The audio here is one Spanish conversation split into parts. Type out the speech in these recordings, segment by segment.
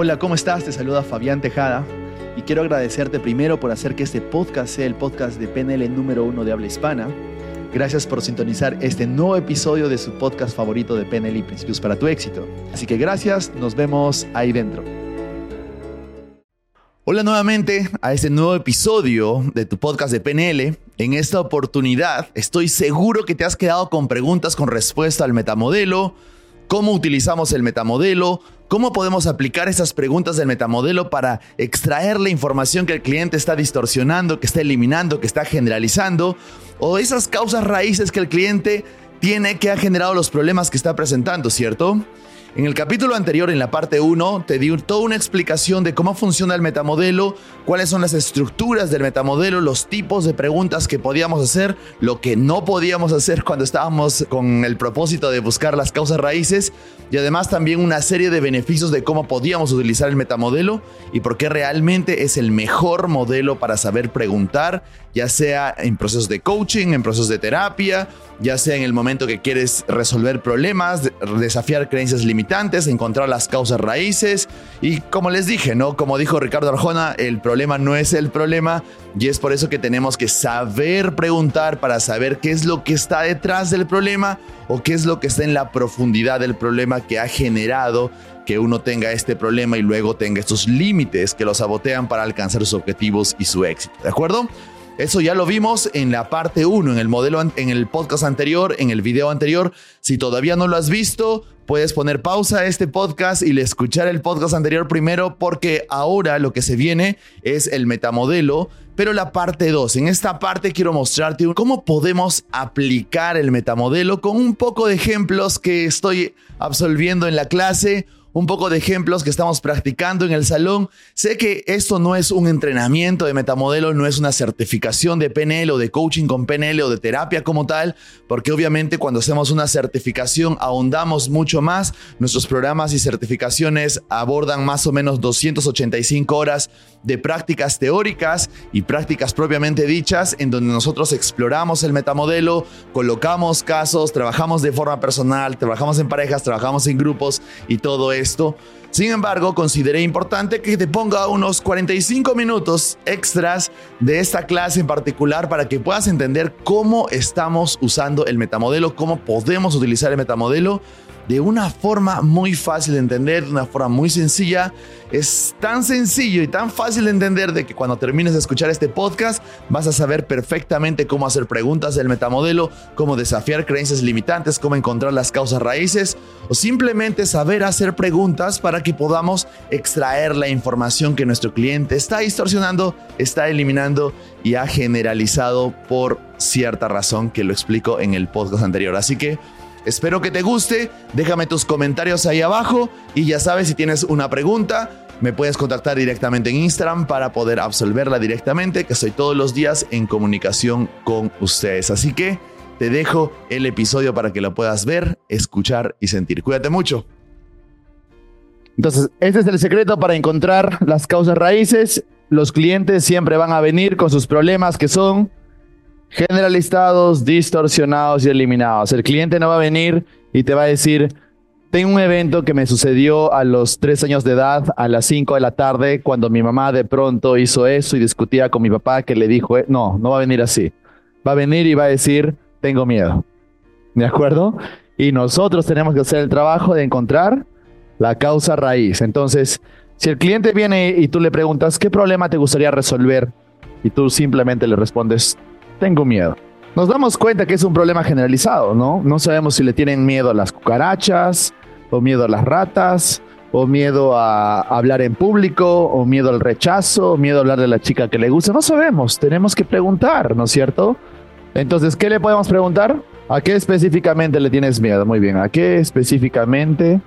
Hola, ¿cómo estás? Te saluda Fabián Tejada y quiero agradecerte primero por hacer que este podcast sea el podcast de PNL número uno de habla hispana. Gracias por sintonizar este nuevo episodio de su podcast favorito de PNL y Principios para tu éxito. Así que gracias, nos vemos ahí dentro. Hola nuevamente a este nuevo episodio de tu podcast de PNL. En esta oportunidad estoy seguro que te has quedado con preguntas con respuesta al metamodelo, cómo utilizamos el metamodelo, cómo podemos aplicar esas preguntas del metamodelo para extraer la información que el cliente está distorsionando, que está eliminando, que está generalizando, o esas causas raíces que el cliente tiene que ha generado los problemas que está presentando, ¿cierto? En el capítulo anterior, en la parte 1, te di toda una explicación de cómo funciona el metamodelo, cuáles son las estructuras del metamodelo, los tipos de preguntas que podíamos hacer, lo que no podíamos hacer cuando estábamos con el propósito de buscar las causas raíces y además también una serie de beneficios de cómo podíamos utilizar el metamodelo y por qué realmente es el mejor modelo para saber preguntar, ya sea en procesos de coaching, en procesos de terapia, ya sea en el momento que quieres resolver problemas, desafiar creencias limitantes, encontrar las causas raíces. Y como les dije, ¿no? Como dijo Ricardo Arjona, el problema no es el problema y es por eso que tenemos que saber preguntar para saber qué es lo que está detrás del problema o qué es lo que está en la profundidad del problema que ha generado que uno tenga este problema y luego tenga estos límites que lo sabotean para alcanzar sus objetivos y su éxito. ¿De acuerdo? Eso ya lo vimos en la parte 1, en el modelo, en el podcast anterior, en el video anterior. Si todavía no lo has visto, puedes poner pausa a este podcast y escuchar el podcast anterior primero porque ahora lo que se viene es el metamodelo, pero la parte 2. En esta parte quiero mostrarte cómo podemos aplicar el metamodelo con un poco de ejemplos que estoy absolviendo en la clase un poco de ejemplos que estamos practicando en el salón. Sé que esto no es un entrenamiento de metamodelo, no es una certificación de PNL o de coaching con PNL o de terapia como tal, porque obviamente cuando hacemos una certificación ahondamos mucho más. Nuestros programas y certificaciones abordan más o menos 285 horas de prácticas teóricas y prácticas propiamente dichas, en donde nosotros exploramos el metamodelo, colocamos casos, trabajamos de forma personal, trabajamos en parejas, trabajamos en grupos y todo esto. Sin embargo, consideré importante que te ponga unos 45 minutos extras de esta clase en particular para que puedas entender cómo estamos usando el metamodelo, cómo podemos utilizar el metamodelo de una forma muy fácil de entender, de una forma muy sencilla. Es tan sencillo y tan fácil de entender de que cuando termines de escuchar este podcast vas a saber perfectamente cómo hacer preguntas del metamodelo, cómo desafiar creencias limitantes, cómo encontrar las causas raíces o simplemente saber hacer preguntas para que podamos extraer la información que nuestro cliente está distorsionando, está eliminando y ha generalizado por cierta razón que lo explico en el podcast anterior. Así que Espero que te guste, déjame tus comentarios ahí abajo y ya sabes si tienes una pregunta, me puedes contactar directamente en Instagram para poder absolverla directamente, que estoy todos los días en comunicación con ustedes. Así que te dejo el episodio para que lo puedas ver, escuchar y sentir. Cuídate mucho. Entonces, este es el secreto para encontrar las causas raíces. Los clientes siempre van a venir con sus problemas que son generalizados, distorsionados y eliminados. El cliente no va a venir y te va a decir, tengo un evento que me sucedió a los tres años de edad, a las cinco de la tarde, cuando mi mamá de pronto hizo eso y discutía con mi papá que le dijo, no, no va a venir así. Va a venir y va a decir, tengo miedo. ¿De acuerdo? Y nosotros tenemos que hacer el trabajo de encontrar la causa raíz. Entonces, si el cliente viene y tú le preguntas, ¿qué problema te gustaría resolver? Y tú simplemente le respondes, tengo miedo. Nos damos cuenta que es un problema generalizado, ¿no? No sabemos si le tienen miedo a las cucarachas, o miedo a las ratas, o miedo a hablar en público, o miedo al rechazo, o miedo a hablar de la chica que le gusta. No sabemos, tenemos que preguntar, ¿no es cierto? Entonces, ¿qué le podemos preguntar? ¿A qué específicamente le tienes miedo? Muy bien, ¿a qué específicamente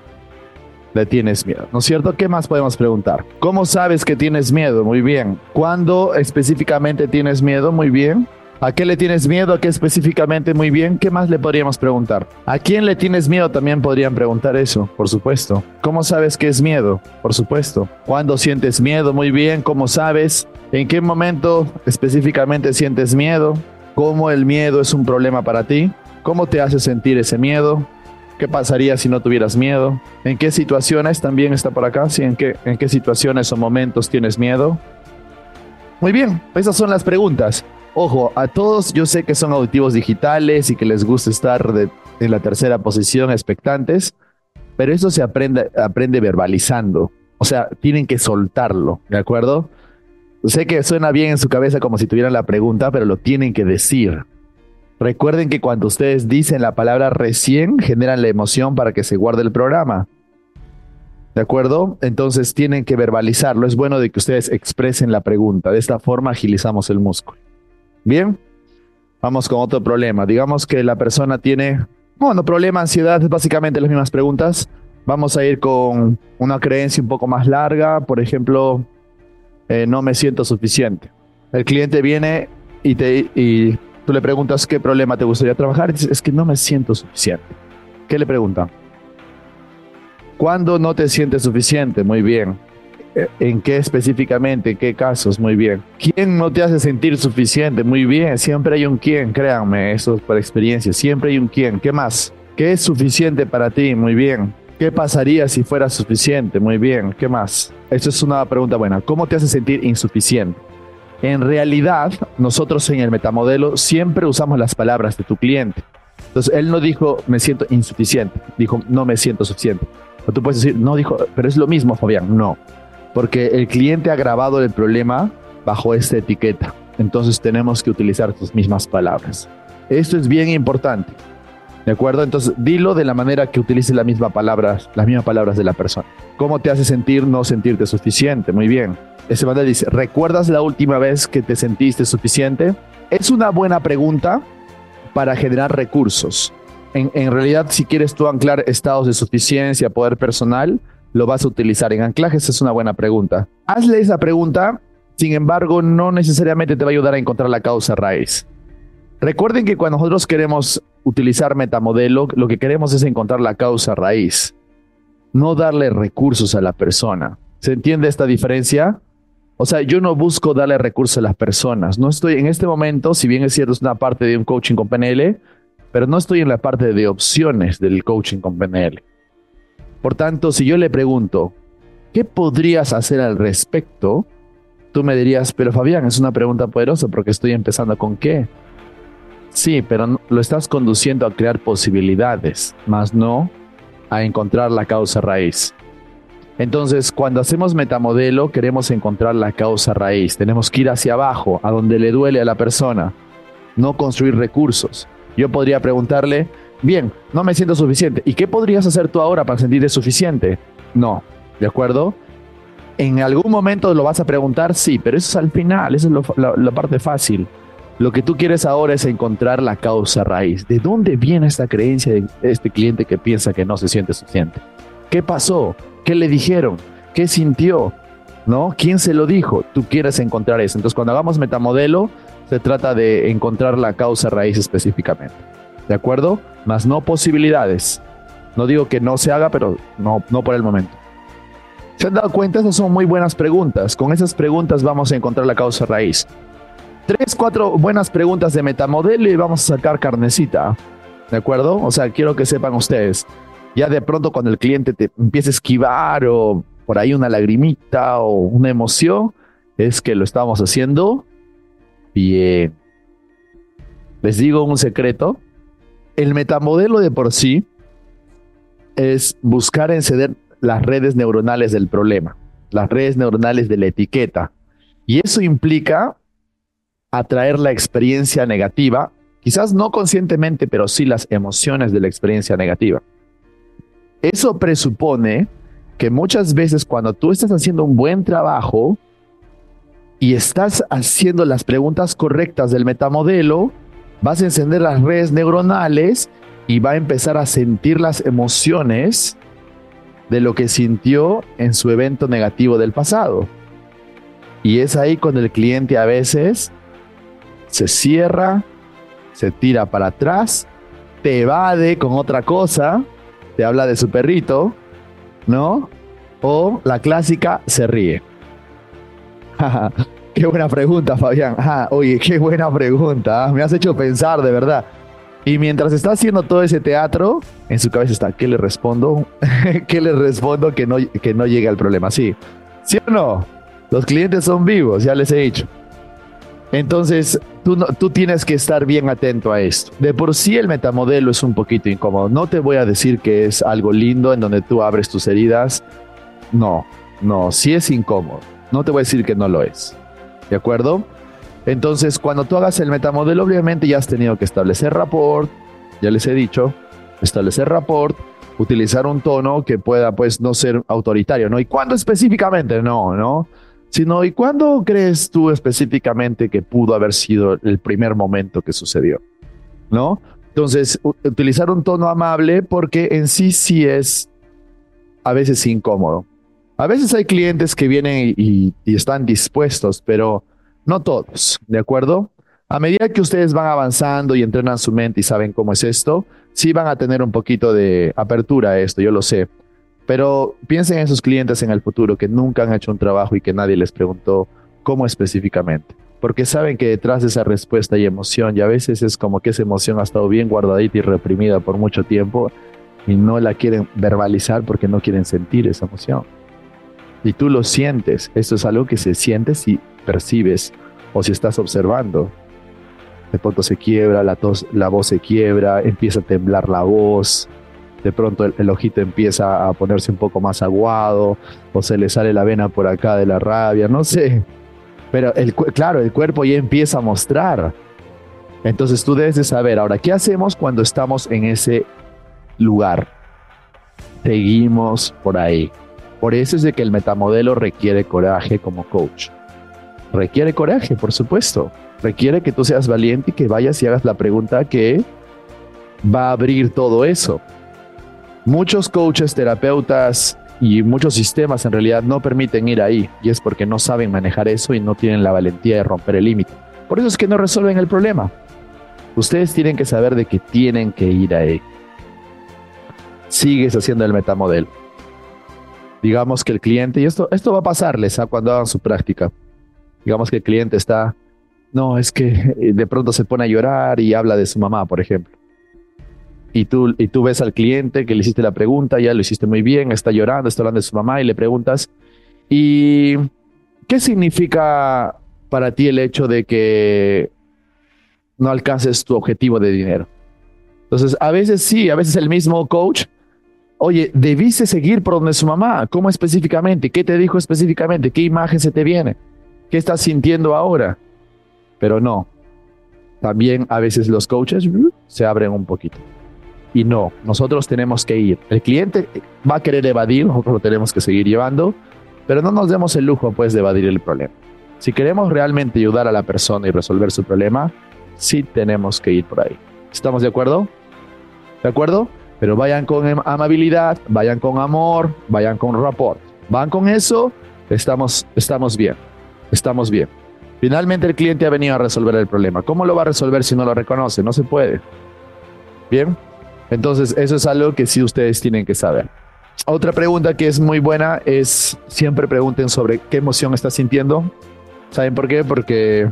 le tienes miedo? ¿No es cierto? ¿Qué más podemos preguntar? ¿Cómo sabes que tienes miedo? Muy bien. ¿Cuándo específicamente tienes miedo? Muy bien. ¿A qué le tienes miedo? ¿A qué específicamente? Muy bien. ¿Qué más le podríamos preguntar? ¿A quién le tienes miedo? También podrían preguntar eso, por supuesto. ¿Cómo sabes qué es miedo? Por supuesto. ¿Cuándo sientes miedo? Muy bien. ¿Cómo sabes? ¿En qué momento específicamente sientes miedo? ¿Cómo el miedo es un problema para ti? ¿Cómo te hace sentir ese miedo? ¿Qué pasaría si no tuvieras miedo? ¿En qué situaciones también está por acá? ¿En, qué, ¿En qué situaciones o momentos tienes miedo? Muy bien, esas son las preguntas. Ojo, a todos yo sé que son auditivos digitales y que les gusta estar en la tercera posición expectantes, pero eso se aprende, aprende verbalizando. O sea, tienen que soltarlo, ¿de acuerdo? Sé que suena bien en su cabeza como si tuvieran la pregunta, pero lo tienen que decir. Recuerden que cuando ustedes dicen la palabra recién, generan la emoción para que se guarde el programa. ¿De acuerdo? Entonces tienen que verbalizarlo. Es bueno de que ustedes expresen la pregunta. De esta forma agilizamos el músculo. Bien, vamos con otro problema. Digamos que la persona tiene, bueno, problema, ansiedad, básicamente las mismas preguntas. Vamos a ir con una creencia un poco más larga. Por ejemplo, eh, no me siento suficiente. El cliente viene y te y Tú le preguntas qué problema te gustaría trabajar y dices, es que no me siento suficiente. ¿Qué le pregunta? ¿Cuándo no te sientes suficiente? Muy bien. ¿En qué específicamente? ¿En qué casos? Muy bien. ¿Quién no te hace sentir suficiente? Muy bien. Siempre hay un quién, créanme, eso es por experiencia. Siempre hay un quién. ¿Qué más? ¿Qué es suficiente para ti? Muy bien. ¿Qué pasaría si fuera suficiente? Muy bien. ¿Qué más? Eso es una pregunta buena. ¿Cómo te hace sentir insuficiente? En realidad, nosotros en el metamodelo siempre usamos las palabras de tu cliente. Entonces, él no dijo, me siento insuficiente, dijo, no me siento suficiente. O tú puedes decir, no, dijo, pero es lo mismo, Fabián. No, porque el cliente ha grabado el problema bajo esta etiqueta. Entonces, tenemos que utilizar tus mismas palabras. Esto es bien importante. ¿De acuerdo? Entonces, dilo de la manera que utilices la misma palabra, las mismas palabras de la persona. ¿Cómo te hace sentir no sentirte suficiente? Muy bien. Ese mandal dice, ¿recuerdas la última vez que te sentiste suficiente? Es una buena pregunta para generar recursos. En, en, realidad, si quieres tú anclar estados de suficiencia, poder personal, lo vas a utilizar en anclajes. Es una buena pregunta. Hazle esa pregunta, sin embargo, no necesariamente te va a ayudar a encontrar la causa raíz. Recuerden que cuando nosotros queremos utilizar metamodelo, lo que queremos es encontrar la causa raíz, no darle recursos a la persona. ¿Se entiende esta diferencia? O sea, yo no busco darle recursos a las personas. No estoy en este momento, si bien es cierto, es una parte de un coaching con PNL, pero no estoy en la parte de opciones del coaching con PNL. Por tanto, si yo le pregunto, ¿qué podrías hacer al respecto? Tú me dirías, pero Fabián, es una pregunta poderosa porque estoy empezando con qué. Sí, pero lo estás conduciendo a crear posibilidades, más no a encontrar la causa raíz. Entonces, cuando hacemos metamodelo, queremos encontrar la causa raíz. Tenemos que ir hacia abajo, a donde le duele a la persona, no construir recursos. Yo podría preguntarle, bien, no me siento suficiente. ¿Y qué podrías hacer tú ahora para sentirte suficiente? No, ¿de acuerdo? En algún momento lo vas a preguntar, sí, pero eso es al final, esa es la parte fácil. Lo que tú quieres ahora es encontrar la causa raíz. ¿De dónde viene esta creencia de este cliente que piensa que no se siente suficiente? ¿Qué pasó? ¿Qué le dijeron? ¿Qué sintió? ¿No? ¿Quién se lo dijo? Tú quieres encontrar eso. Entonces, cuando hagamos metamodelo, se trata de encontrar la causa raíz específicamente. ¿De acuerdo? Más no posibilidades. No digo que no se haga, pero no, no por el momento. ¿Se han dado cuenta? Esas son muy buenas preguntas. Con esas preguntas vamos a encontrar la causa raíz. Tres, cuatro buenas preguntas de metamodelo y vamos a sacar carnecita. ¿De acuerdo? O sea, quiero que sepan ustedes ya de pronto cuando el cliente te empieza a esquivar o por ahí una lagrimita o una emoción, es que lo estamos haciendo bien. Les digo un secreto, el metamodelo de por sí es buscar encender las redes neuronales del problema, las redes neuronales de la etiqueta. Y eso implica atraer la experiencia negativa, quizás no conscientemente, pero sí las emociones de la experiencia negativa. Eso presupone que muchas veces cuando tú estás haciendo un buen trabajo y estás haciendo las preguntas correctas del metamodelo, vas a encender las redes neuronales y va a empezar a sentir las emociones de lo que sintió en su evento negativo del pasado. Y es ahí cuando el cliente a veces se cierra, se tira para atrás, te evade con otra cosa te habla de su perrito, ¿no? O la clásica se ríe. qué buena pregunta, Fabián. oye, qué buena pregunta. ¿ah? Me has hecho pensar, de verdad. Y mientras está haciendo todo ese teatro, en su cabeza está, ¿qué le respondo? ¿Qué le respondo que no, que no llegue al problema? Sí. ¿Sí o no? Los clientes son vivos, ya les he dicho. Entonces, tú, tú tienes que estar bien atento a esto. De por sí el metamodelo es un poquito incómodo. No te voy a decir que es algo lindo en donde tú abres tus heridas. No, no, sí es incómodo. No te voy a decir que no lo es. ¿De acuerdo? Entonces, cuando tú hagas el metamodelo, obviamente ya has tenido que establecer rapport, ya les he dicho, establecer rapport, utilizar un tono que pueda, pues, no ser autoritario, ¿no? ¿Y cuándo específicamente? No, ¿no? Sino, ¿y cuándo crees tú específicamente que pudo haber sido el primer momento que sucedió? ¿No? Entonces, utilizar un tono amable porque en sí sí es a veces incómodo. A veces hay clientes que vienen y, están dispuestos, pero no todos, ¿de acuerdo? A medida que ustedes van avanzando y entrenan su mente y saben cómo es esto, sí van a tener un poquito de apertura a esto, yo lo sé. Pero piensen en sus clientes en el futuro que nunca han hecho un trabajo y que nadie les preguntó cómo específicamente. Porque saben que detrás de esa respuesta hay emoción y a veces es como que esa emoción ha estado bien guardadita y reprimida por mucho tiempo y no la quieren verbalizar porque no quieren sentir esa emoción. Y tú lo sientes, esto es algo que se siente si percibes o si estás observando. De pronto se quiebra, la, voz se quiebra, empieza a temblar la voz, de pronto el, ojito empieza a ponerse un poco más aguado, o se le sale la vena por acá de la rabia, no sé. Pero el, claro, el cuerpo ya empieza a mostrar. Entonces tú debes de saber, ahora, ¿qué hacemos cuando estamos en ese lugar? Seguimos por ahí. Por eso es de que el metamodelo requiere coraje como coach requiere coraje, por supuesto. Requiere que tú seas valiente y que vayas y hagas la pregunta que va a abrir todo eso. Muchos coaches, terapeutas y muchos sistemas en realidad no permiten ir ahí y es porque no saben manejar eso y no tienen la valentía de romper el límite. Por eso es que no resuelven el problema. Ustedes tienen que saber de que tienen que ir ahí. Sigues haciendo el metamodelo. Digamos que el cliente, y esto, esto va a pasarles a cuando hagan su práctica digamos que el cliente está, no, es que eh, de pronto se pone a llorar y habla de su mamá, por ejemplo. Y tú, y tú ves al cliente que le hiciste la pregunta, ya lo hiciste muy bien, está llorando, está hablando de su mamá y le preguntas, ¿y qué significa para ti el hecho de que no alcances tu objetivo de dinero? Entonces, a veces sí, a veces el mismo coach, oye, debiste seguir por donde su mamá, ¿cómo específicamente? ¿Qué te dijo específicamente? ¿Qué imagen se te viene? ¿Qué estás sintiendo ahora? Pero no. También a veces los coaches uh, se abren un poquito. Y no, nosotros tenemos que ir. El cliente va a querer evadir, nosotros lo tenemos que seguir llevando, pero no nos demos el lujo pues de evadir el problema. Si queremos realmente ayudar a la persona y resolver su problema, sí tenemos que ir por ahí. ¿Estamos de acuerdo? ¿De acuerdo? Pero vayan con amabilidad, vayan con amor, vayan con rapport. Van con eso, estamos, estamos bien estamos bien. Finalmente el cliente ha venido a resolver el problema. ¿Cómo lo va a resolver si no lo reconoce? No se puede. Bien. Entonces, eso es algo que sí ustedes tienen que saber. Otra pregunta que es muy buena es siempre pregunten sobre qué emoción estás sintiendo. ¿Saben por qué? Porque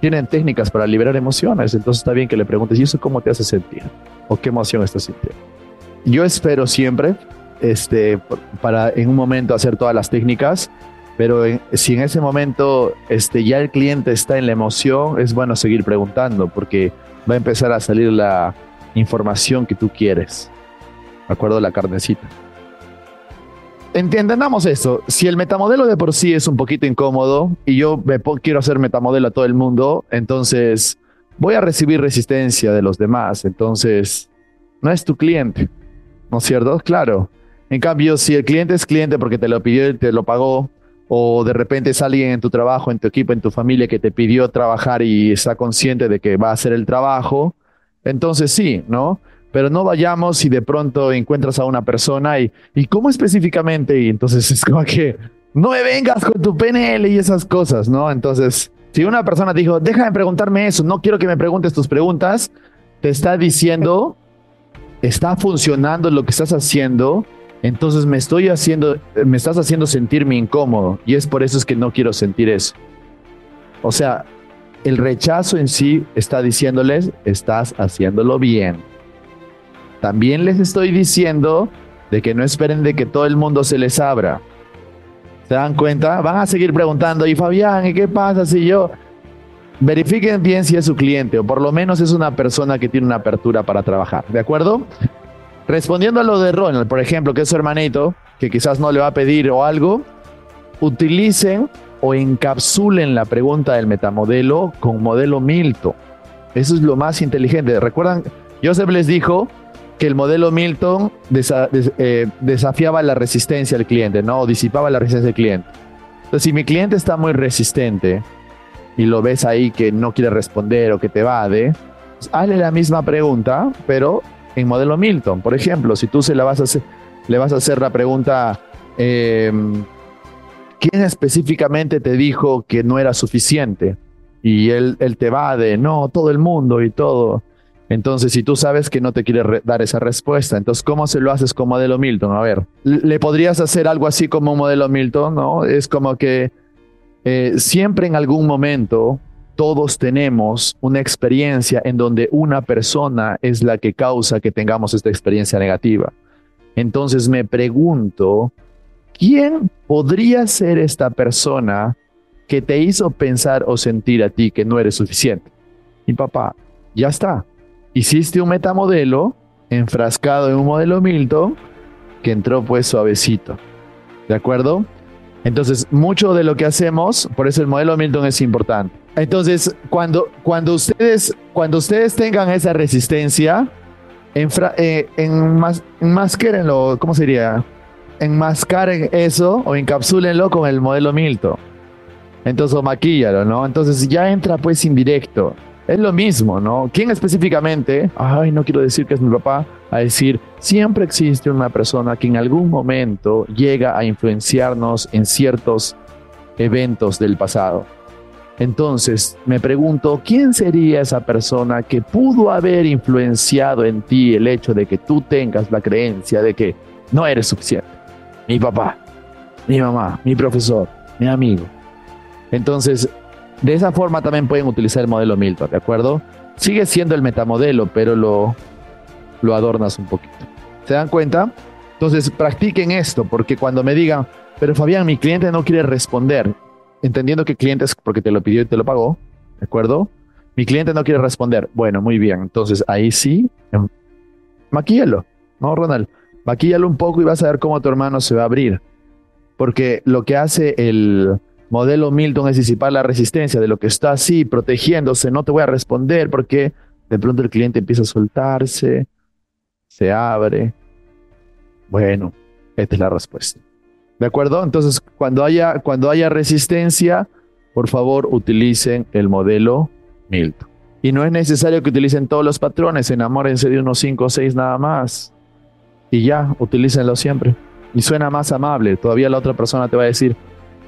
tienen técnicas para liberar emociones. Entonces está bien que le preguntes, ¿y eso cómo te hace sentir? ¿O qué emoción estás sintiendo? Yo espero siempre, este, para en un momento hacer todas las técnicas, pero si en ese momento este, ya el cliente está en la emoción, es bueno seguir preguntando porque va a empezar a salir la información que tú quieres. ¿De acuerdo? La carnecita. Entendamos eso. Si el metamodelo de por sí es un poquito incómodo y yo me quiero hacer metamodelo a todo el mundo, entonces voy a recibir resistencia de los demás. Entonces, no es tu cliente. ¿No es cierto? Claro. En cambio, si el cliente es cliente porque te lo pidió y te lo pagó, o de repente es alguien en tu trabajo, en tu equipo, en tu familia que te pidió trabajar y está consciente de que va a hacer el trabajo, entonces sí, ¿no? Pero no vayamos y de pronto encuentras a una persona y, ¿y cómo específicamente? Y entonces es como que no me vengas con tu PNL y esas cosas, ¿no? Entonces, si una persona dijo, déjame preguntarme eso, no quiero que me preguntes tus preguntas, te está diciendo, está funcionando lo que estás haciendo, entonces me estoy haciendo, me estás haciendo sentirme incómodo y es por eso es que no quiero sentir eso. O sea, el rechazo en sí está diciéndoles, estás haciéndolo bien. También les estoy diciendo de que no esperen de que todo el mundo se les abra. ¿Se dan cuenta? Van a seguir preguntando, y Fabián, ¿y qué pasa si yo... Verifiquen bien si es su cliente o por lo menos es una persona que tiene una apertura para trabajar, ¿de acuerdo? Respondiendo a lo de Ronald, por ejemplo, que es su hermanito, que quizás no le va a pedir o algo, utilicen o encapsulen la pregunta del metamodelo con modelo Milton. Eso es lo más inteligente. Recuerdan, Joseph les dijo que el modelo Milton eh, desafiaba la resistencia del cliente, ¿no? Disipaba la resistencia del cliente. Entonces, si mi cliente está muy resistente y lo ves ahí que no quiere responder o que te evade, pues hazle la misma pregunta, pero en modelo Milton. Por ejemplo, si tú se la vas a hacer, le vas a hacer la pregunta, em, ¿quién específicamente te dijo que no era suficiente? Y él, él te evade, no, todo el mundo y todo. Entonces, si tú sabes que no te quiere dar esa respuesta, entonces, ¿cómo se lo haces con modelo Milton? A ver, ¿le podrías hacer algo así como modelo Milton? ¿No? Es como que eh, siempre en algún momento todos tenemos una experiencia en donde una persona es la que causa que tengamos esta experiencia negativa. Entonces me pregunto, ¿quién podría ser esta persona que te hizo pensar o sentir a ti que no eres suficiente? Mi papá, ya está hiciste un metamodelo enfrascado en un modelo Milton que entró pues suavecito. ¿De acuerdo? Entonces, mucho de lo que hacemos, por eso el modelo Milton es importante. Entonces, cuando, cuando, ustedes, cuando ustedes tengan esa resistencia, eh, enmasquérenlo, ¿cómo sería? Enmascaren eso o encapsúlenlo con el modelo Milton. Entonces, o maquíllalo, ¿no? Entonces ya entra pues indirecto. Es lo mismo, ¿no? ¿Quién específicamente? Ay, no quiero decir que es mi papá. A decir, siempre existe una persona que en algún momento llega a influenciarnos en ciertos eventos del pasado. Entonces, me pregunto, ¿quién sería esa persona que pudo haber influenciado en ti el hecho de que tú tengas la creencia de que no eres suficiente? Mi papá, mi mamá, mi profesor, mi amigo. Entonces, de esa forma también pueden utilizar el modelo Milton, ¿de acuerdo? Sigue siendo el metamodelo, pero lo, lo adornas un poquito. ¿Se dan cuenta? Entonces, practiquen esto, porque cuando me digan, pero Fabián, mi cliente no quiere responder, entendiendo que cliente es porque te lo pidió y te lo pagó, ¿de acuerdo? Mi cliente no quiere responder. Bueno, muy bien. Entonces, ahí sí, em, maquíllalo, ¿no, Ronald? Maquíllalo un poco y vas a ver cómo tu hermano se va a abrir. Porque lo que hace el, modelo Milton es disipar la resistencia de lo que está así, protegiéndose, no te voy a responder porque de pronto el cliente empieza a soltarse, se abre. Bueno, esta es la respuesta. ¿De acuerdo? Entonces, cuando haya, cuando haya resistencia, por favor, utilicen el modelo Milton. Y no es necesario que utilicen todos los patrones, enamórense de unos 5 o 6 nada más. Y ya, utilícenlo siempre. Y suena más amable. Todavía la otra persona te va a decir,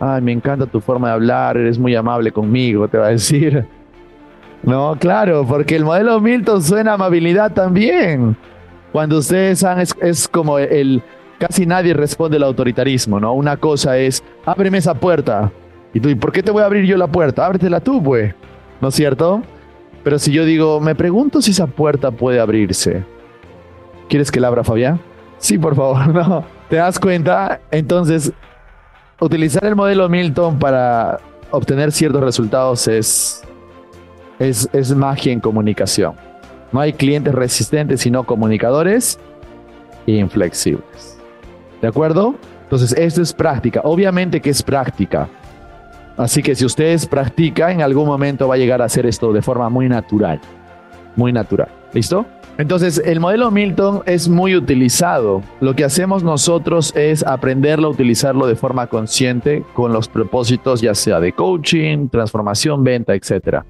ay, me encanta tu forma de hablar, eres muy amable conmigo, te va a decir. No, claro, porque el modelo Milton suena amabilidad también. Cuando ustedes saben, es, como el, casi nadie responde al autoritarismo, ¿no? Una cosa es, ábreme esa puerta. Y tú, ¿y por qué te voy a abrir yo la puerta? Ábretela tú, pues. ¿No es cierto? Pero si yo digo, me pregunto si esa puerta puede abrirse. ¿Quieres que la abra, Fabián? Sí, por favor, no. ¿Te das cuenta? Entonces, utilizar el modelo Milton para obtener ciertos resultados es, es, es magia en comunicación. No hay clientes resistentes, sino comunicadores inflexibles. ¿De acuerdo? Entonces, esto es práctica. Obviamente que es práctica. Así que si ustedes practican, en algún momento va a llegar a hacer esto de forma muy natural. Muy natural. ¿Listo? Entonces, el modelo Milton es muy utilizado. Lo que hacemos nosotros es aprenderlo utilizarlo de forma consciente con los propósitos ya sea de coaching, transformación, venta, etc.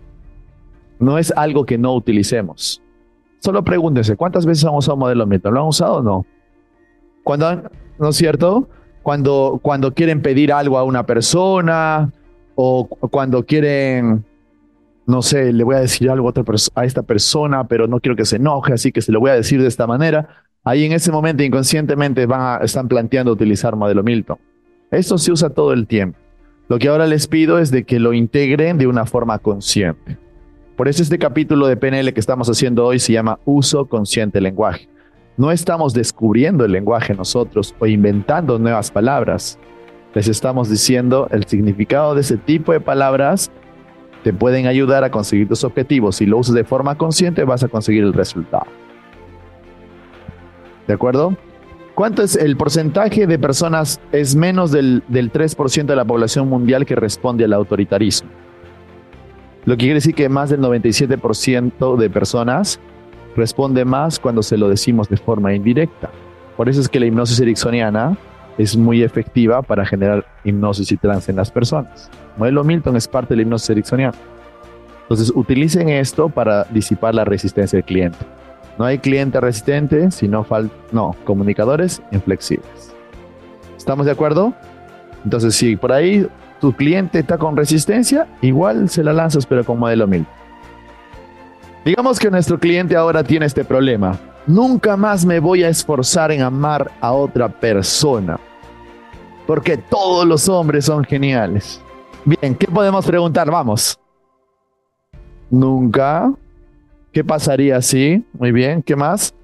No es algo que no utilicemos. Solo pregúntense, ¿cuántas veces han usado modelo Milton? ¿Lo han usado o no? Cuando, ¿no es cierto? Cuando, cuando quieren pedir algo a una persona o cuando quieren no sé, le voy a decir algo a, a esta persona, pero no quiero que se enoje, así que se lo voy a decir de esta manera. Ahí en ese momento inconscientemente van están planteando utilizar modelo Milton. Esto se usa todo el tiempo. Lo que ahora les pido es de que lo integren de una forma consciente. Por eso este capítulo de PNL que estamos haciendo hoy se llama Uso Consciente Lenguaje. No estamos descubriendo el lenguaje nosotros o inventando nuevas palabras. Les estamos diciendo el significado de ese tipo de palabras te pueden ayudar a conseguir tus objetivos. Si lo usas de forma consciente, vas a conseguir el resultado. ¿De acuerdo? ¿Cuánto es el porcentaje de personas? Es menos del, del 3% de la población mundial que responde al autoritarismo. Lo que quiere decir que más del 97% de personas responde más cuando se lo decimos de forma indirecta. Por eso es que la hipnosis ericksoniana es muy efectiva para generar hipnosis y trance en las personas. Modelo Milton es parte de la hipnosis ericksoniana. Entonces, utilicen esto para disipar la resistencia del cliente. No hay cliente resistente, sino no, comunicadores inflexibles. ¿Estamos de acuerdo? Entonces, si por ahí tu cliente está con resistencia, igual se la lanzas, pero con modelo Milton. Digamos que nuestro cliente ahora tiene este problema. Nunca más me voy a esforzar en amar a otra persona. Porque todos los hombres son geniales. Bien, ¿qué podemos preguntar? Vamos. Nunca. ¿Qué pasaría si? Muy bien, ¿qué más?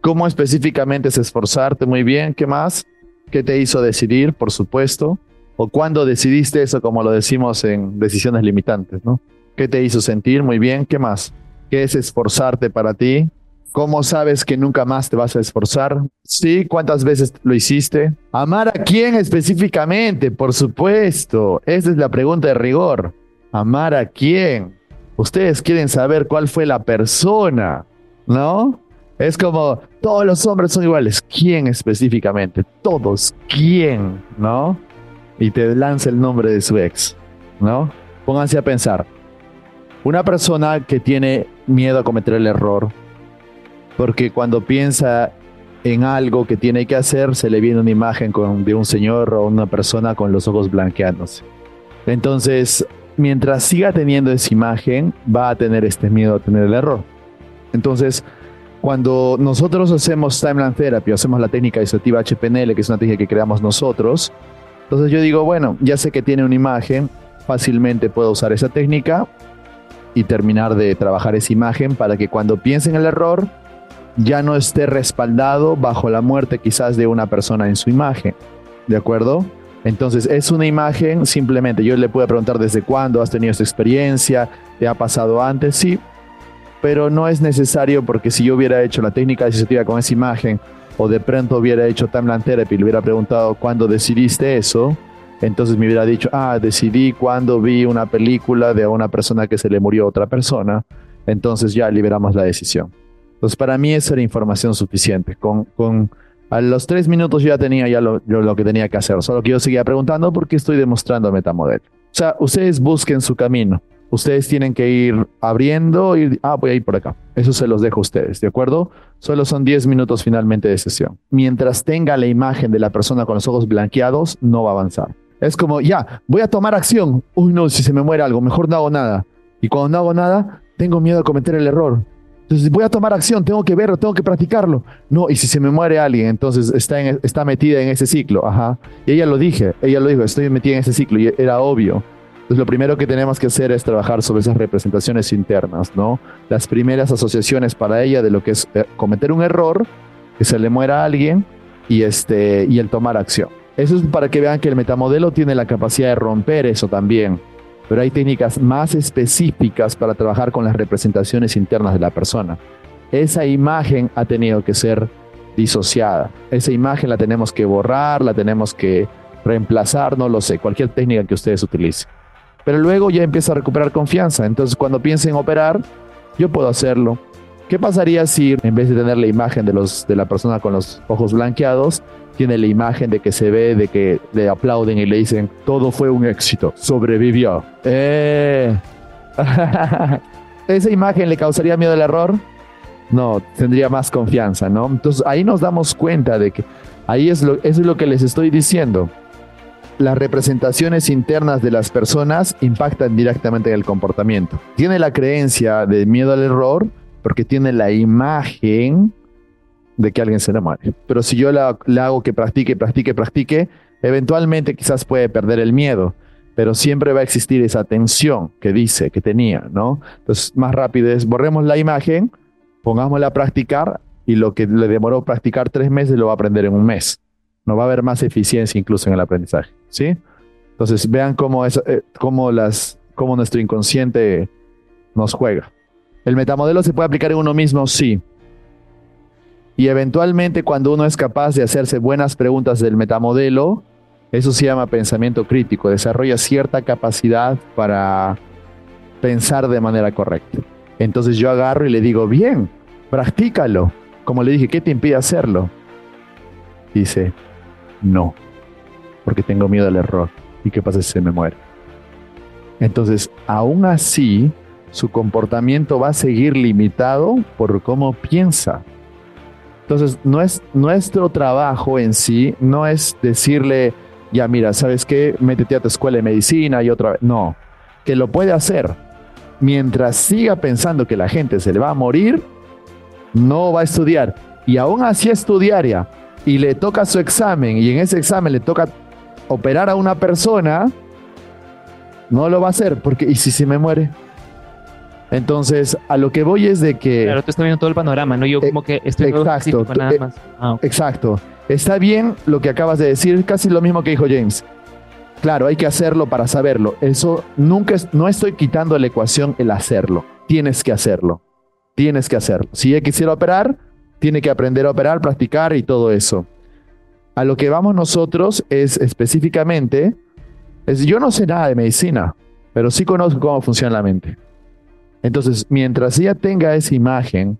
¿Cómo específicamente es esforzarte? Muy bien, ¿qué más? ¿Qué te hizo decidir, por supuesto? ¿O cuándo decidiste eso, como lo decimos en decisiones limitantes, ¿no? ¿Qué te hizo sentir? Muy bien, ¿qué más? ¿Qué es esforzarte para ti? ¿Cómo sabes que nunca más te vas a esforzar? Sí, ¿cuántas veces lo hiciste? ¿Amar a quién específicamente? Por supuesto. Esa es la pregunta de rigor. ¿Amar a quién? Ustedes quieren saber cuál fue la persona, ¿no? Es como, todos los hombres son iguales. ¿Quién específicamente? Todos. ¿Quién? ¿No? Y te lanza el nombre de su ex, ¿no? Pónganse a pensar. Una persona que tiene miedo a cometer el error, porque cuando piensa en algo que tiene que hacer, se le viene una imagen de un señor o una persona con los ojos blanqueándose. Entonces, mientras siga teniendo esa imagen, va a tener este miedo a tener el error. Entonces, cuando nosotros hacemos timeline therapy, hacemos la técnica disociativa HPNL, que es una técnica que creamos nosotros, entonces yo digo, bueno, ya sé que tiene una imagen, fácilmente puedo usar esa técnica y terminar de trabajar esa imagen para que cuando piense en el error ya no esté respaldado bajo la muerte quizás de una persona en su imagen. ¿De acuerdo? Entonces es una imagen, simplemente yo le puedo preguntar desde cuándo has tenido esta experiencia, te ha pasado antes, sí, pero no es necesario porque si yo hubiera hecho la técnica asociativa con esa imagen o de pronto hubiera hecho timeline therapy y le hubiera preguntado cuándo decidiste eso, entonces me hubiera dicho, ah, decidí cuando vi una película de una persona que se le murió a otra persona, entonces ya liberamos la decisión. Entonces para mí eso era información suficiente. Con, con a los tres minutos yo ya tenía ya lo, lo que tenía que hacer, solo que yo seguía preguntando porque estoy demostrando metamodelo. O sea, ustedes busquen su camino. Ustedes tienen que ir abriendo y, ah, voy a ir por acá. Eso se los dejo a ustedes, ¿de acuerdo? Solo son 10 minutos finalmente de sesión. Mientras tenga la imagen de la persona con los ojos blanqueados, no va a avanzar. Es como, ya, voy a tomar acción. Uy, no, si se me muere algo, mejor no hago nada. Y cuando no hago nada, tengo miedo de cometer el error. Entonces voy a tomar acción, tengo que verlo, tengo que practicarlo. No, y si se me muere alguien, entonces está, está metida en ese ciclo. Ajá. Y ella lo dije, ella lo dijo, estoy metida en ese ciclo y era obvio. Entonces lo primero que tenemos que hacer es trabajar sobre esas representaciones internas, ¿no? Las primeras asociaciones para ella de lo que es eh, cometer un error, que se le muera a alguien y, este, y el tomar acción. Eso es para que vean que el metamodelo tiene la capacidad de romper eso también. Pero hay técnicas más específicas para trabajar con las representaciones internas de la persona. Esa imagen ha tenido que ser disociada. Esa imagen la tenemos que borrar, la tenemos que reemplazar, no lo sé, cualquier técnica que ustedes utilicen. Pero luego ya empieza a recuperar confianza. Entonces cuando piensen en operar, yo puedo hacerlo. ¿Qué pasaría si en vez de tener la imagen de, los, de la persona con los ojos blanqueados, tiene la imagen de que se ve, de que le aplauden y le dicen, todo fue un éxito, sobrevivió. Eh. ¿Esa imagen le causaría miedo al error? No, tendría más confianza, ¿no? Entonces ahí nos damos cuenta de que ahí es lo, eso es lo que les estoy diciendo. Las representaciones internas de las personas impactan directamente en el comportamiento. Tiene la creencia de miedo al error porque tiene la imagen de que alguien se enamore. Pero si yo le hago que practique, practique, practique, eventualmente quizás puede perder el miedo. pero siempre va a existir esa tensión que dice, que tenía, ¿no? Entonces, más rápido es, borremos la imagen, pongámosla a practicar y lo que le demoró practicar tres meses lo va a aprender en un mes. No va a haber más eficiencia incluso en el aprendizaje, ¿sí? Entonces, vean cómo, es, eh, cómo, las, cómo nuestro inconsciente nos juega. ¿El metamodelo se puede aplicar en uno mismo? Sí. Y eventualmente cuando uno es capaz de hacerse buenas preguntas del metamodelo, eso se llama pensamiento crítico, desarrolla cierta capacidad para pensar de manera correcta. Entonces yo agarro y le digo, bien, practícalo. Como le dije, ¿qué te impide hacerlo? Dice, no, porque tengo miedo al error. ¿Y qué pasa si se me muere? Entonces, aún así, su comportamiento va a seguir limitado por cómo piensa. Entonces, no es, nuestro trabajo en sí no es decirle, ya mira, ¿sabes qué? Métete a tu escuela de medicina y otra vez. No, que lo puede hacer. Mientras siga pensando que la gente se le va a morir, no va a estudiar. Y aún así estudiaria y le toca su examen y en ese examen le toca operar a una persona, no lo va a hacer porque ¿y si se me muere? Entonces, a lo que voy es de que... Claro, tú estás viendo todo el panorama, ¿no? Yo como que estoy exacto, nada eh, más. Ah, exacto. Está bien lo que acabas de decir, casi lo mismo que dijo James. Claro, hay que hacerlo para saberlo. Eso nunca es, no estoy quitando la ecuación el hacerlo. Tienes que hacerlo. Tienes que hacerlo. Si ella quisiera operar, tiene que aprender a operar, practicar y todo eso. A lo que vamos nosotros es específicamente, es, yo no sé nada de medicina, pero sí conozco cómo funciona la mente. Entonces, mientras ella tenga esa imagen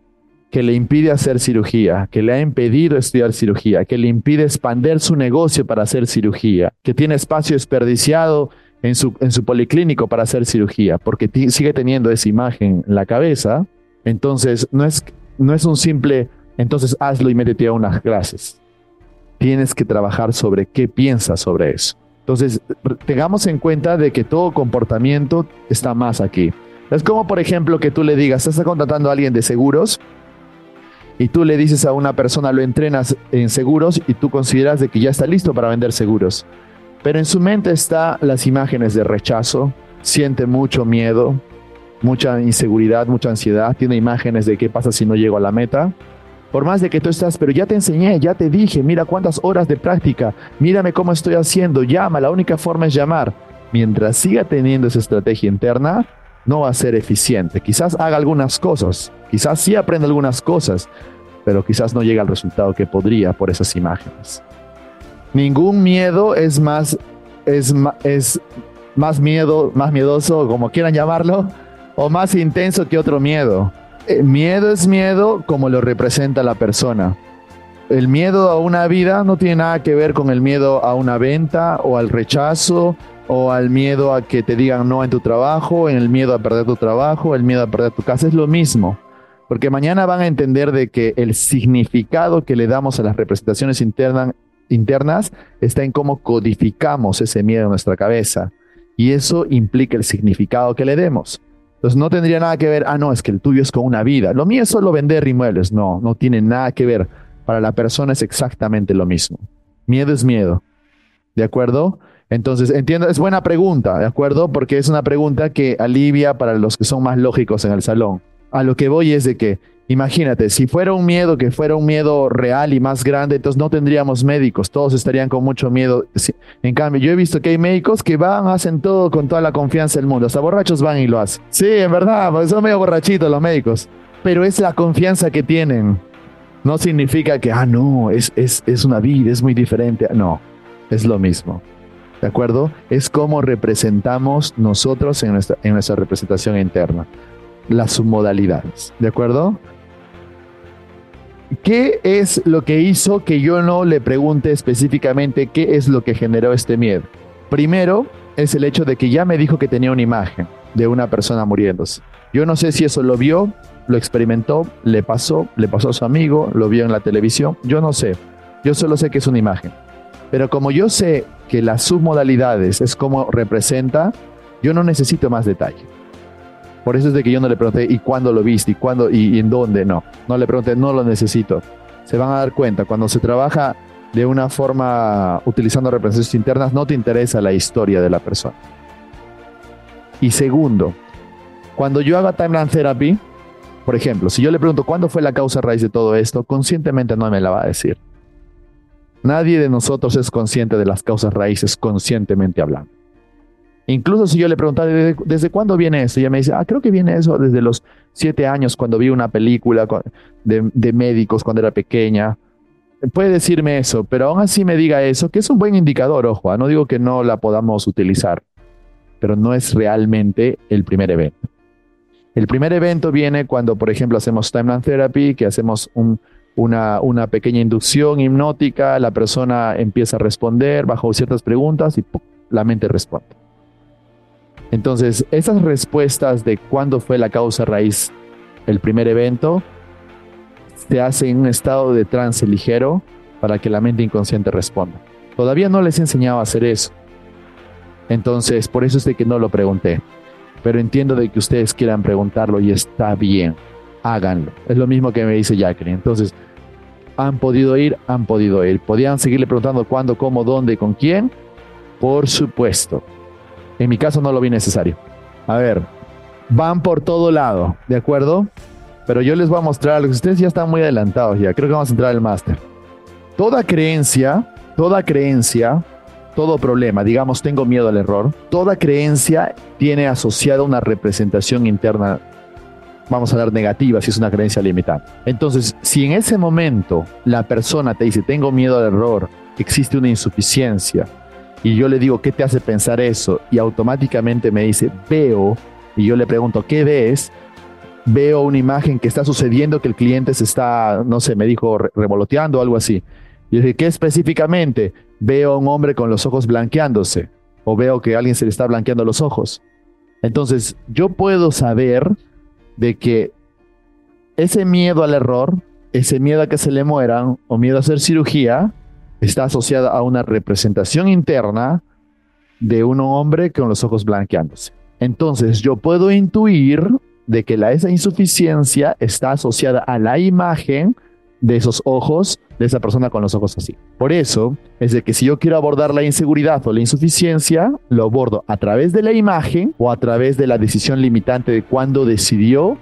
que le impide hacer cirugía, que le ha impedido estudiar cirugía, que le impide expander su negocio para hacer cirugía, que tiene espacio desperdiciado en su, en su policlínico para hacer cirugía, porque sigue teniendo esa imagen en la cabeza, entonces no es, no es un simple, entonces hazlo y métete a unas clases. Tienes que trabajar sobre qué piensas sobre eso. Entonces, tengamos en cuenta de que todo comportamiento está más aquí. Es como, por ejemplo, que tú le digas, estás contratando a alguien de seguros y tú le dices a una persona, lo entrenas en seguros y tú consideras de que ya está listo para vender seguros. Pero en su mente está las imágenes de rechazo, siente mucho miedo, mucha inseguridad, mucha ansiedad, tiene imágenes de qué pasa si no llego a la meta. Por más de que tú estás, pero ya te enseñé, ya te dije, mira cuántas horas de práctica, mírame cómo estoy haciendo, llama, la única forma es llamar. Mientras siga teniendo esa estrategia interna, no va a ser eficiente. Quizás haga algunas cosas, quizás sí aprenda algunas cosas, pero quizás no llegue al resultado que podría por esas imágenes. Ningún miedo es más, es, es más miedo, más miedoso, como quieran llamarlo, o más intenso que otro miedo. Eh, miedo es miedo como lo representa la persona. El miedo a una vida no tiene nada que ver con el miedo a una venta o al rechazo o al miedo a que te digan no en tu trabajo, en el miedo a perder tu trabajo, el miedo a perder tu casa, es lo mismo. Porque mañana van a entender de que el significado que le damos a las representaciones internas está en cómo codificamos ese miedo en nuestra cabeza. Y eso implica el significado que le demos. Entonces no tendría nada que ver, ah, no, es que el tuyo es con una vida. Lo mío es solo vender inmuebles. No, no tiene nada que ver. Para la persona es exactamente lo mismo. Miedo es miedo. ¿De acuerdo? Entonces, entiendo, es buena pregunta, ¿de acuerdo? Porque es una pregunta que alivia para los que son más lógicos en el salón. A lo que voy es de que, imagínate, si fuera un miedo que fuera un miedo real y más grande, entonces no tendríamos médicos, todos estarían con mucho miedo. En cambio, yo he visto que hay médicos que van, hacen todo con toda la confianza del mundo, hasta borrachos van y lo hacen. Sí, en verdad, son medio borrachitos los médicos, pero es la confianza que tienen. No significa que, ah, no, es, es, es una vida, es muy diferente. No, es lo mismo. ¿De acuerdo? Es como representamos nosotros en nuestra, en nuestra representación interna. Las submodalidades. ¿De acuerdo? ¿Qué es lo que hizo que yo no le pregunte específicamente qué es lo que generó este miedo? Primero es el hecho de que ya me dijo que tenía una imagen de una persona muriéndose. Yo no sé si eso lo vio, lo experimentó, le pasó, le pasó a su amigo, lo vio en la televisión, yo no sé. Yo solo sé que es una imagen. Pero como yo sé que las submodalidades es como representa, yo no necesito más detalle. Por eso es de que yo no le pregunté, ¿y cuándo lo viste? ¿Y cuándo? ¿Y, en dónde? No, no le pregunté, no lo necesito. Se van a dar cuenta, cuando se trabaja de una forma utilizando representaciones internas, no te interesa la historia de la persona. Y segundo, cuando yo haga timeline therapy, por ejemplo, si yo le pregunto cuándo fue la causa raíz de todo esto, conscientemente no me la va a decir. Nadie de nosotros es consciente de las causas raíces conscientemente hablando. Incluso si yo le preguntara ¿desde, cuándo viene eso, ella me dice, ah, creo que viene eso desde los siete años cuando vi una película de, médicos cuando era pequeña. Puede decirme eso, pero aún así me diga eso, que es un buen indicador, ojo, ¿ah? no digo que no la podamos utilizar, pero no es realmente el primer evento. El primer evento viene cuando, por ejemplo, hacemos timeline therapy, que hacemos una, una, pequeña inducción hipnótica, la persona empieza a responder bajo ciertas preguntas y la mente responde. Entonces, esas respuestas de cuándo fue la causa raíz el primer evento, se hace en un estado de trance ligero para que la mente inconsciente responda. Todavía no les he enseñado a hacer eso. Entonces, por eso es de que no lo pregunté pero entiendo de que ustedes quieran preguntarlo y está bien, háganlo. Es lo mismo que me dice Jacqueline. Entonces, ¿han podido ir? Han podido ir. ¿Podían seguirle preguntando cuándo, cómo, dónde, con quién? Por supuesto. En mi caso no lo vi necesario. A ver, van por todo lado, ¿de acuerdo? Pero yo les voy a mostrar algo. Ustedes ya están muy adelantados ya. Creo que vamos a entrar al máster. Toda creencia, toda creencia todo problema, digamos, tengo miedo al error, toda creencia tiene asociada una representación interna, vamos a dar negativa si es una creencia limitante. Entonces, si en ese momento la persona te dice, tengo miedo al error, existe una insuficiencia, y yo le digo, ¿qué te hace pensar eso? Y automáticamente me dice, veo, y yo le pregunto, ¿qué ves? Veo una imagen que está sucediendo, que el cliente se está, no sé, me dijo, revoloteando o algo así. Y dije, ¿qué específicamente? Veo a un hombre con los ojos blanqueándose o veo que alguien se le está blanqueando los ojos. Entonces, yo puedo saber de que ese miedo al error, ese miedo a que se le mueran o miedo a hacer cirugía, está asociado a una representación interna de un hombre con los ojos blanqueándose. Entonces, yo puedo intuir de que la, esa insuficiencia está asociada a la imagen de esos ojos de esa persona con los ojos así. Por eso es de que si yo quiero abordar la inseguridad o la insuficiencia, lo abordo a través de la imagen o a través de la decisión limitante de cuándo decidió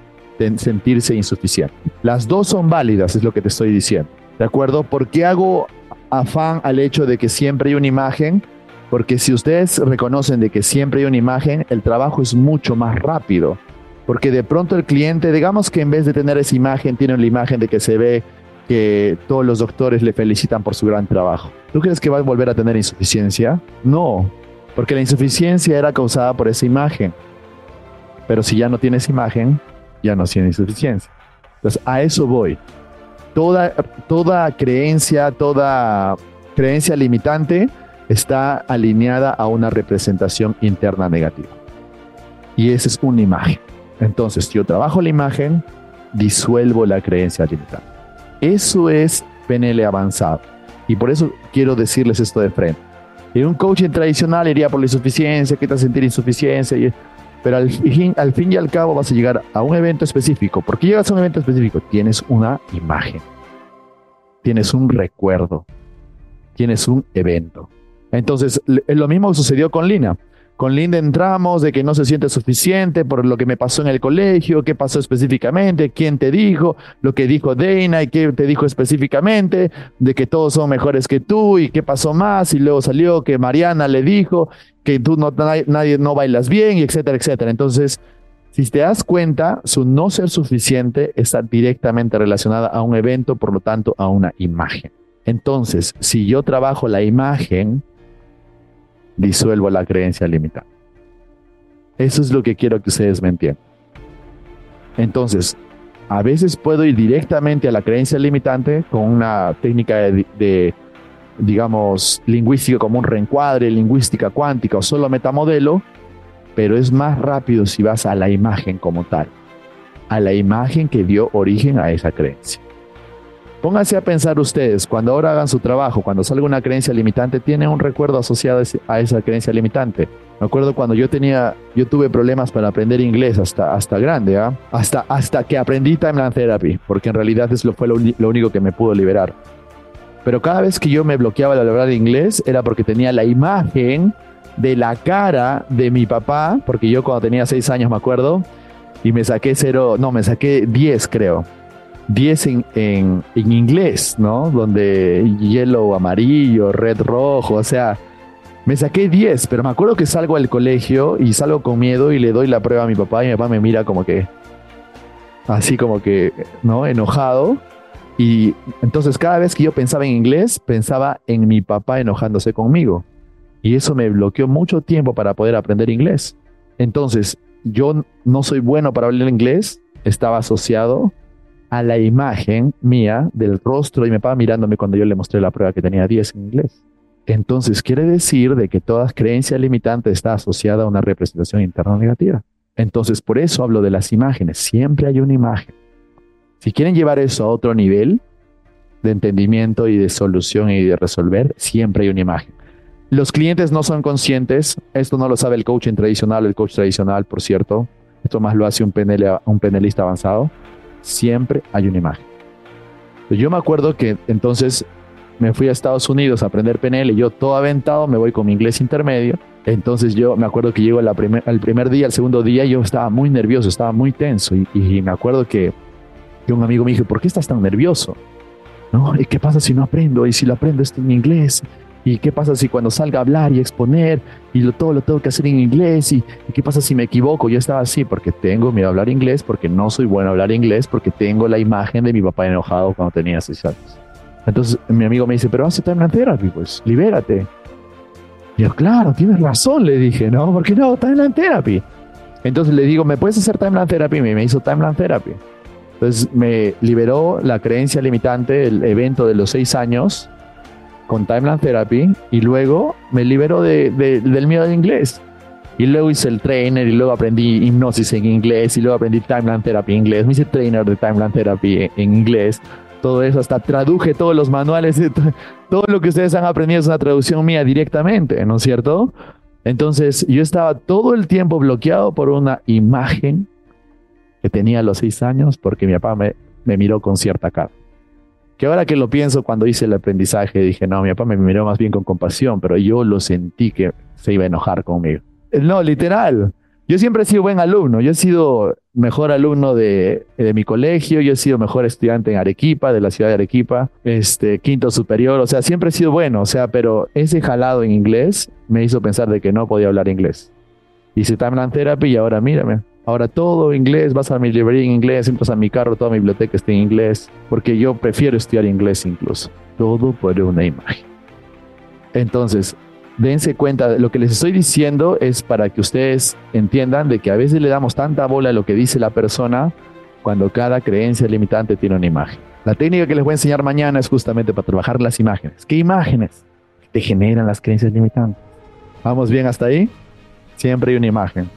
sentirse insuficiente. Las dos son válidas, es lo que te estoy diciendo. ¿De acuerdo? ¿Por qué hago afán al hecho de que siempre hay una imagen? Porque si ustedes reconocen de que siempre hay una imagen, el trabajo es mucho más rápido. Porque de pronto el cliente, digamos que en vez de tener esa imagen, tiene la imagen de que se ve que todos los doctores le felicitan por su gran trabajo. ¿Tú crees que va a volver a tener insuficiencia? No, porque la insuficiencia era causada por esa imagen. Pero si ya no tienes imagen, ya no tiene insuficiencia. Entonces, a eso voy. Toda, toda creencia, toda creencia limitante está alineada a una representación interna negativa. Y esa es una imagen. Entonces, yo trabajo la imagen, disuelvo la creencia limitante. Eso es PNL avanzado. Y por eso quiero decirles esto de frente. En un coaching tradicional iría por la insuficiencia, que te sentir insuficiencia, pero al fin, al fin y al cabo vas a llegar a un evento específico. ¿Por qué llegas a un evento específico? Tienes una imagen, tienes un recuerdo, tienes un evento. Entonces, lo mismo sucedió con Lina. Con Linda entramos de que no se siente suficiente por lo que me pasó en el colegio, qué pasó específicamente, quién te dijo, lo que dijo Dana y qué te dijo específicamente, de que todos son mejores que tú y qué pasó más, y luego salió que Mariana le dijo que tú no, nadie, no bailas bien, y etcétera, etcétera. Entonces, si te das cuenta, su no ser suficiente está directamente relacionada a un evento, por lo tanto, a una imagen. Entonces, si yo trabajo la imagen, disuelvo la creencia limitada. Eso es lo que quiero que ustedes me entiendan. Entonces, a veces puedo ir directamente a la creencia limitante con una técnica de, digamos, lingüística como un reencuadre, lingüística cuántica o solo metamodelo, pero es más rápido si vas a la imagen como tal, a la imagen que dio origen a esa creencia. Pónganse a pensar ustedes, cuando ahora hagan su trabajo, cuando salga una creencia limitante, tienen un recuerdo asociado a esa creencia limitante. Me acuerdo cuando yo tenía, yo tuve problemas para aprender inglés hasta, hasta grande, ¿ah? hasta, hasta que aprendí Timeline Therapy, porque en realidad eso fue lo, único que me pudo liberar. Pero cada vez que yo me bloqueaba al hablar inglés era porque tenía la imagen de la cara de mi papá, porque yo cuando tenía seis años me acuerdo, y me saqué cero, no, me saqué 10 creo. 10 en, en, en, inglés, ¿no? Donde yellow amarillo, red rojo, o sea, me saqué 10, pero me acuerdo que salgo al colegio y salgo con miedo y le doy la prueba a mi papá y mi papá me mira como que, así como que, ¿no? Enojado. Y entonces cada vez que yo pensaba en inglés, pensaba en mi papá enojándose conmigo. Y eso me bloqueó mucho tiempo para poder aprender inglés. Entonces, yo no soy bueno para hablar inglés, estaba asociado a la imagen mía del rostro y me papá mirándome cuando yo le mostré la prueba que tenía 10 en inglés. Entonces quiere decir de que toda creencia limitante está asociada a una representación interna negativa. Entonces por eso hablo de las imágenes. Siempre hay una imagen. Si quieren llevar eso a otro nivel de entendimiento y de solución y de resolver, siempre hay una imagen. Los clientes no son conscientes, esto no lo sabe el coaching tradicional, el coach tradicional, por cierto, esto más lo hace un, PNL, un penelista avanzado, siempre hay una imagen. Yo me acuerdo que entonces me fui a Estados Unidos a aprender PNL, yo todo aventado, me voy con mi inglés intermedio, entonces yo me acuerdo que llego el primer día, el segundo día, yo estaba muy nervioso, estaba muy tenso y, y me acuerdo que, que, un amigo me dijo, ¿por qué estás tan nervioso? ¿No? ¿Y qué pasa si no aprendo? ¿Y si lo aprendo esto en inglés? ¿Y qué pasa si cuando salga a hablar y exponer y lo, todo lo tengo que hacer en inglés? ¿Y, qué pasa si me equivoco? Yo estaba así porque tengo miedo a hablar inglés, porque no soy bueno a hablar inglés, porque tengo la imagen de mi papá enojado cuando tenía seis años. Entonces mi amigo me dice, pero hace time therapy, pues libérate. Y yo, claro, tienes razón, le dije, ¿no? porque no? Timeline therapy. Entonces le digo, ¿me puedes hacer timeline therapy? Y me hizo timeline therapy. Entonces me liberó la creencia limitante, el evento de los seis años, con Timeline Therapy y luego me liberó de, del miedo al inglés. Y luego hice el trainer y luego aprendí hipnosis en inglés y luego aprendí Timeline Therapy en inglés. Me hice trainer de Timeline Therapy en inglés. Todo eso, hasta traduje todos los manuales. Todo lo que ustedes han aprendido es una traducción mía directamente, ¿no es cierto? Entonces yo estaba todo el tiempo bloqueado por una imagen que tenía a los seis años porque mi papá me, me miró con cierta cara. Que ahora que lo pienso, cuando hice el aprendizaje, dije, no, mi papá me miró más bien con compasión, pero yo lo sentí que se iba a enojar conmigo. No, literal. Yo siempre he sido buen alumno. Yo he sido mejor alumno de, de, mi colegio. Yo he sido mejor estudiante en Arequipa, de la ciudad de Arequipa. Este, quinto superior. O sea, siempre he sido bueno. O sea, pero ese jalado en inglés me hizo pensar de que no podía hablar inglés. Hice Timeline Therapy y ahora mírame. Ahora todo inglés, vas a mi librería en inglés, entras a mi carro, toda mi biblioteca está en inglés, porque yo prefiero estudiar inglés incluso. Todo por una imagen. Entonces, dense cuenta, lo que les estoy diciendo es para que ustedes entiendan de que a veces le damos tanta bola a lo que dice la persona cuando cada creencia limitante tiene una imagen. La técnica que les voy a enseñar mañana es justamente para trabajar las imágenes. ¿Qué imágenes te generan las creencias limitantes? ¿Vamos bien hasta ahí? Siempre hay una imagen.